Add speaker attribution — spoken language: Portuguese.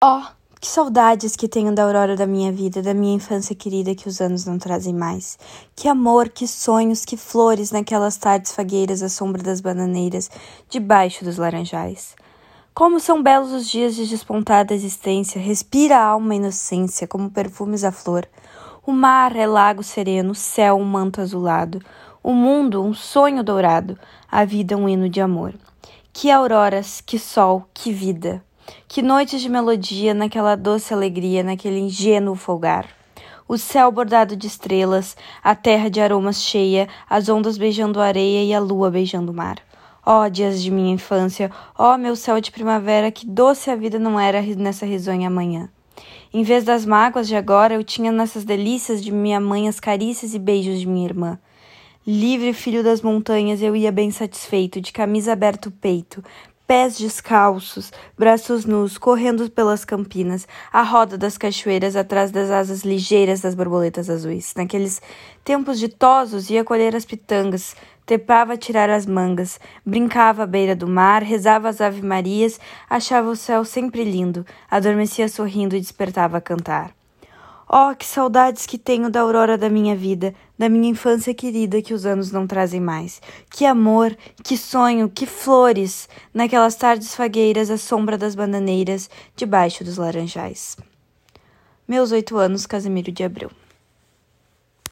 Speaker 1: Oh, que saudades que tenho da aurora da minha vida, da minha infância querida que os anos não trazem mais. Que amor, que sonhos, que flores naquelas tardes fagueiras à sombra das bananeiras, debaixo dos laranjais. Como são belos os dias de despontada existência, respira a alma inocência como perfumes à flor. O mar é lago sereno, o céu um manto azulado, o mundo um sonho dourado, a vida um hino de amor. Que auroras, que sol, que vida! Que noites de melodia naquela doce alegria, naquele ingênuo folgar. O céu bordado de estrelas, a terra de aromas cheia, as ondas beijando a areia e a lua beijando o mar. Ó oh, dias de minha infância, ó oh, meu céu de primavera, que doce a vida não era nessa risonha manhã. Em vez das mágoas de agora, eu tinha nessas delícias de minha mãe as carícias e beijos de minha irmã. Livre filho das montanhas, eu ia bem satisfeito, de camisa aberta o peito, pés descalços, braços nus, correndo pelas campinas, a roda das cachoeiras atrás das asas ligeiras das borboletas azuis. Naqueles tempos ditosos, ia colher as pitangas, tepava a tirar as mangas, brincava à beira do mar, rezava as ave-marias, achava o céu sempre lindo, adormecia sorrindo e despertava a cantar. Oh, que saudades que tenho da aurora da minha vida, da minha infância querida que os anos não trazem mais. Que amor, que sonho, que flores, naquelas tardes fagueiras à sombra das bananeiras, debaixo dos laranjais. Meus oito anos, Casimiro de Abreu.